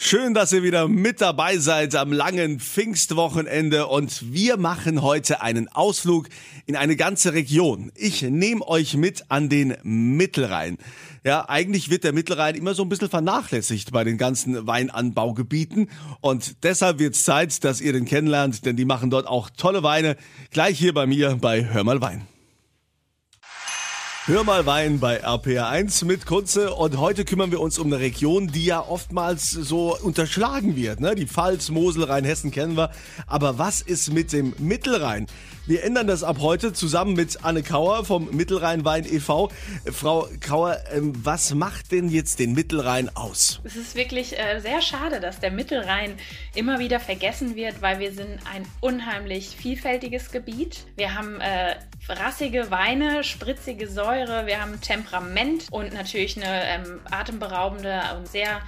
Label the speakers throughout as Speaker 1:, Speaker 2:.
Speaker 1: Schön, dass ihr wieder mit dabei seid am langen Pfingstwochenende und wir machen heute einen Ausflug in eine ganze Region. Ich nehme euch mit an den Mittelrhein. Ja, eigentlich wird der Mittelrhein immer so ein bisschen vernachlässigt bei den ganzen Weinanbaugebieten und deshalb wird es Zeit, dass ihr den kennenlernt, denn die machen dort auch tolle Weine. Gleich hier bei mir bei Hör mal Wein. Hör mal Wein bei RPR1 mit Kunze und heute kümmern wir uns um eine Region, die ja oftmals so unterschlagen wird. Ne? Die Pfalz, Mosel, Rheinhessen kennen wir. Aber was ist mit dem Mittelrhein? Wir ändern das ab heute zusammen mit Anne Kauer vom Mittelrhein Wein e.V. Frau Kauer, ähm, was macht denn jetzt den Mittelrhein aus?
Speaker 2: Es ist wirklich äh, sehr schade, dass der Mittelrhein immer wieder vergessen wird, weil wir sind ein unheimlich vielfältiges Gebiet. Wir haben äh, rassige Weine, spritzige Säure, wir haben Temperament und natürlich eine ähm, atemberaubende und sehr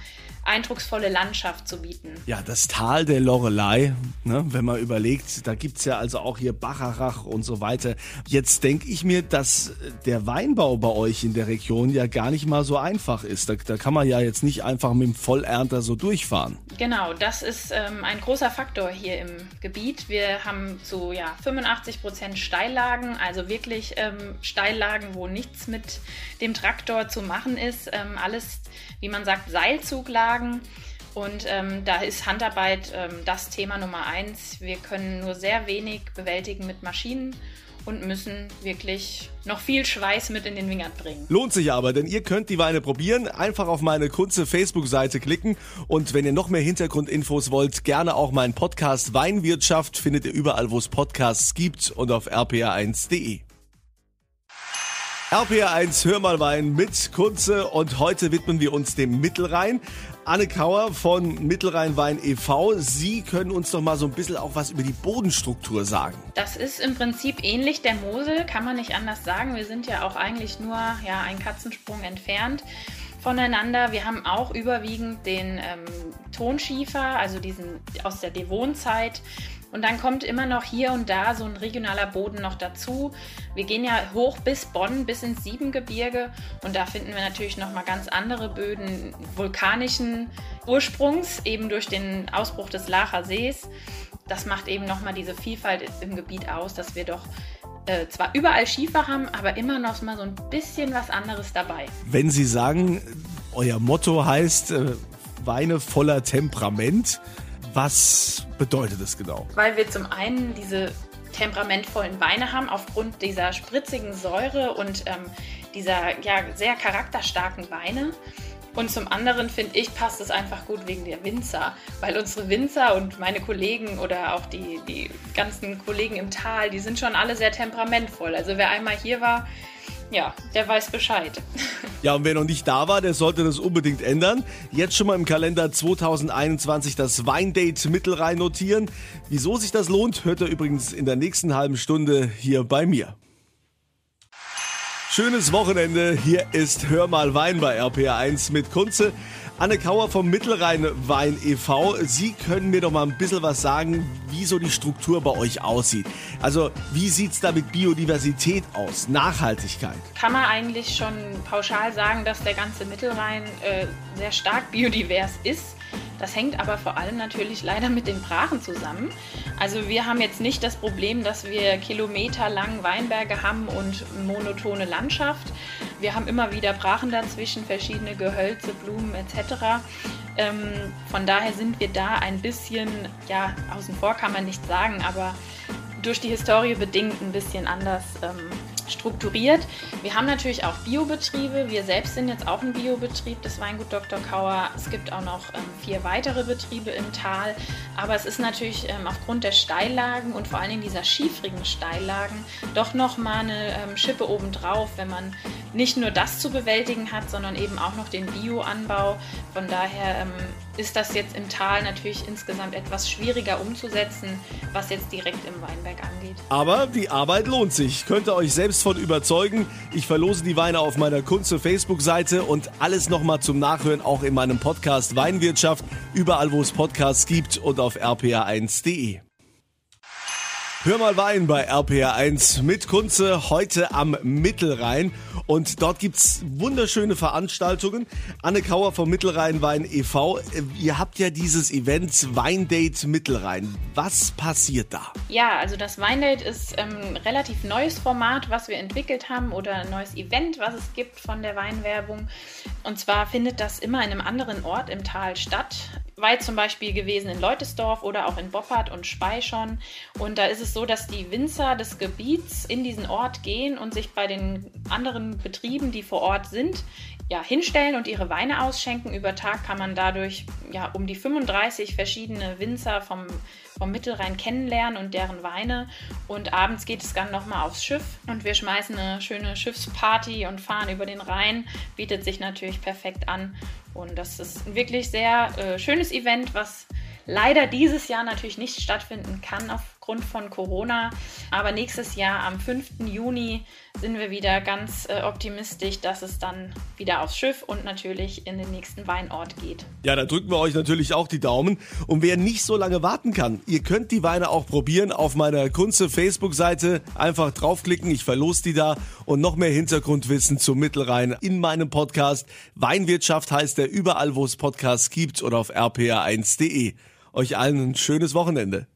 Speaker 2: eindrucksvolle Landschaft zu bieten.
Speaker 1: Ja, das Tal der Lorelei, ne, wenn man überlegt, da gibt es ja also auch hier Bacharach und so weiter. Jetzt denke ich mir, dass der Weinbau bei euch in der Region ja gar nicht mal so einfach ist. Da, da kann man ja jetzt nicht einfach mit dem Vollernter so durchfahren.
Speaker 2: Genau, das ist ähm, ein großer Faktor hier im Gebiet. Wir haben so ja, 85 Prozent Steillagen, also wirklich ähm, Steillagen, wo nichts mit dem Traktor zu machen ist. Ähm, alles, wie man sagt, Seilzuglagen. Und ähm, da ist Handarbeit ähm, das Thema Nummer eins. Wir können nur sehr wenig bewältigen mit Maschinen und müssen wirklich noch viel Schweiß mit in den Wingert bringen.
Speaker 1: Lohnt sich aber, denn ihr könnt die Weine probieren. Einfach auf meine Kunze Facebook-Seite klicken und wenn ihr noch mehr Hintergrundinfos wollt, gerne auch meinen Podcast Weinwirtschaft findet ihr überall, wo es Podcasts gibt und auf rpa1.de. RPR1 Hör mal Wein mit Kunze und heute widmen wir uns dem Mittelrhein. Anne Kauer von Mittelrhein Wein e.V. Sie können uns doch mal so ein bisschen auch was über die Bodenstruktur sagen.
Speaker 2: Das ist im Prinzip ähnlich der Mosel, kann man nicht anders sagen. Wir sind ja auch eigentlich nur ja, einen Katzensprung entfernt voneinander. Wir haben auch überwiegend den ähm, Tonschiefer, also diesen aus der Devonzeit. Und dann kommt immer noch hier und da so ein regionaler Boden noch dazu. Wir gehen ja hoch bis Bonn, bis ins Siebengebirge und da finden wir natürlich noch mal ganz andere Böden vulkanischen Ursprungs, eben durch den Ausbruch des Lacher Sees. Das macht eben noch mal diese Vielfalt im Gebiet aus, dass wir doch äh, zwar überall Schiefer haben, aber immer noch mal so ein bisschen was anderes dabei.
Speaker 1: Wenn Sie sagen, euer Motto heißt äh, Weine voller Temperament, was bedeutet das genau?
Speaker 2: Weil wir zum einen diese temperamentvollen Weine haben, aufgrund dieser spritzigen Säure und ähm, dieser ja, sehr charakterstarken Weine. Und zum anderen finde ich, passt es einfach gut wegen der Winzer, weil unsere Winzer und meine Kollegen oder auch die, die ganzen Kollegen im Tal, die sind schon alle sehr temperamentvoll. Also wer einmal hier war, ja, der weiß Bescheid.
Speaker 1: Ja, und wer noch nicht da war, der sollte das unbedingt ändern. Jetzt schon mal im Kalender 2021 das Weindate Mittelrhein notieren. Wieso sich das lohnt, hört ihr übrigens in der nächsten halben Stunde hier bei mir. Schönes Wochenende. Hier ist Hör mal Wein bei RPR1 mit Kunze. Anne Kauer vom Mittelrhein Wein e.V. Sie können mir doch mal ein bisschen was sagen, wie so die Struktur bei euch aussieht. Also, wie sieht es da mit Biodiversität aus? Nachhaltigkeit?
Speaker 2: Kann man eigentlich schon pauschal sagen, dass der ganze Mittelrhein äh, sehr stark biodivers ist. Das hängt aber vor allem natürlich leider mit den Brachen zusammen. Also wir haben jetzt nicht das Problem, dass wir kilometerlang Weinberge haben und monotone Landschaft. Wir haben immer wieder Brachen dazwischen, verschiedene Gehölze, Blumen etc. Ähm, von daher sind wir da ein bisschen, ja, außen vor kann man nicht sagen, aber durch die Historie bedingt ein bisschen anders ähm, strukturiert. Wir haben natürlich auch Biobetriebe. Wir selbst sind jetzt auch ein Biobetrieb des Weingut Dr. Kauer. Es gibt auch noch ähm, vier weitere Betriebe im Tal. Aber es ist natürlich ähm, aufgrund der Steillagen und vor allen Dingen dieser schiefrigen Steillagen doch nochmal eine ähm, Schippe obendrauf, wenn man nicht nur das zu bewältigen hat, sondern eben auch noch den Bioanbau. Von daher ähm, ist das jetzt im Tal natürlich insgesamt etwas schwieriger umzusetzen, was jetzt direkt im Weinberg angeht.
Speaker 1: Aber die Arbeit lohnt sich. Könnt ihr euch selbst von überzeugen. Ich verlose die Weine auf meiner Kunze Facebook-Seite und alles nochmal zum Nachhören auch in meinem Podcast Weinwirtschaft, überall wo es Podcasts gibt und auf rpa1.de. Hör mal Wein bei RPR1 mit Kunze heute am Mittelrhein. Und dort gibt's wunderschöne Veranstaltungen. Anne Kauer vom Mittelrhein Wein e.V. Ihr habt ja dieses Event Weindate Mittelrhein. Was passiert da?
Speaker 2: Ja, also das Weindate ist ähm, ein relativ neues Format, was wir entwickelt haben oder ein neues Event, was es gibt von der Weinwerbung. Und zwar findet das immer in einem anderen Ort im Tal statt war zum Beispiel gewesen in Leutesdorf oder auch in Boppard und Spey schon. Und da ist es so, dass die Winzer des Gebiets in diesen Ort gehen und sich bei den anderen Betrieben, die vor Ort sind, ja, hinstellen und ihre Weine ausschenken. Über Tag kann man dadurch ja, um die 35 verschiedene Winzer vom, vom Mittelrhein kennenlernen und deren Weine. Und abends geht es dann nochmal aufs Schiff und wir schmeißen eine schöne Schiffsparty und fahren über den Rhein. Bietet sich natürlich perfekt an. Und das ist ein wirklich sehr äh, schönes Event, was leider dieses Jahr natürlich nicht stattfinden kann aufgrund von Corona. Aber nächstes Jahr am 5. Juni sind wir wieder ganz äh, optimistisch, dass es dann wieder aufs Schiff und natürlich in den nächsten Weinort geht.
Speaker 1: Ja, da drücken wir euch natürlich auch die Daumen. Und wer nicht so lange warten kann, ihr könnt die Weine auch probieren auf meiner Kunze Facebook-Seite. Einfach draufklicken, ich verlose die da und noch mehr Hintergrundwissen zum Mittelrhein in meinem Podcast. Weinwirtschaft heißt er überall, wo es Podcasts gibt oder auf rpa1.de. Euch allen ein schönes Wochenende.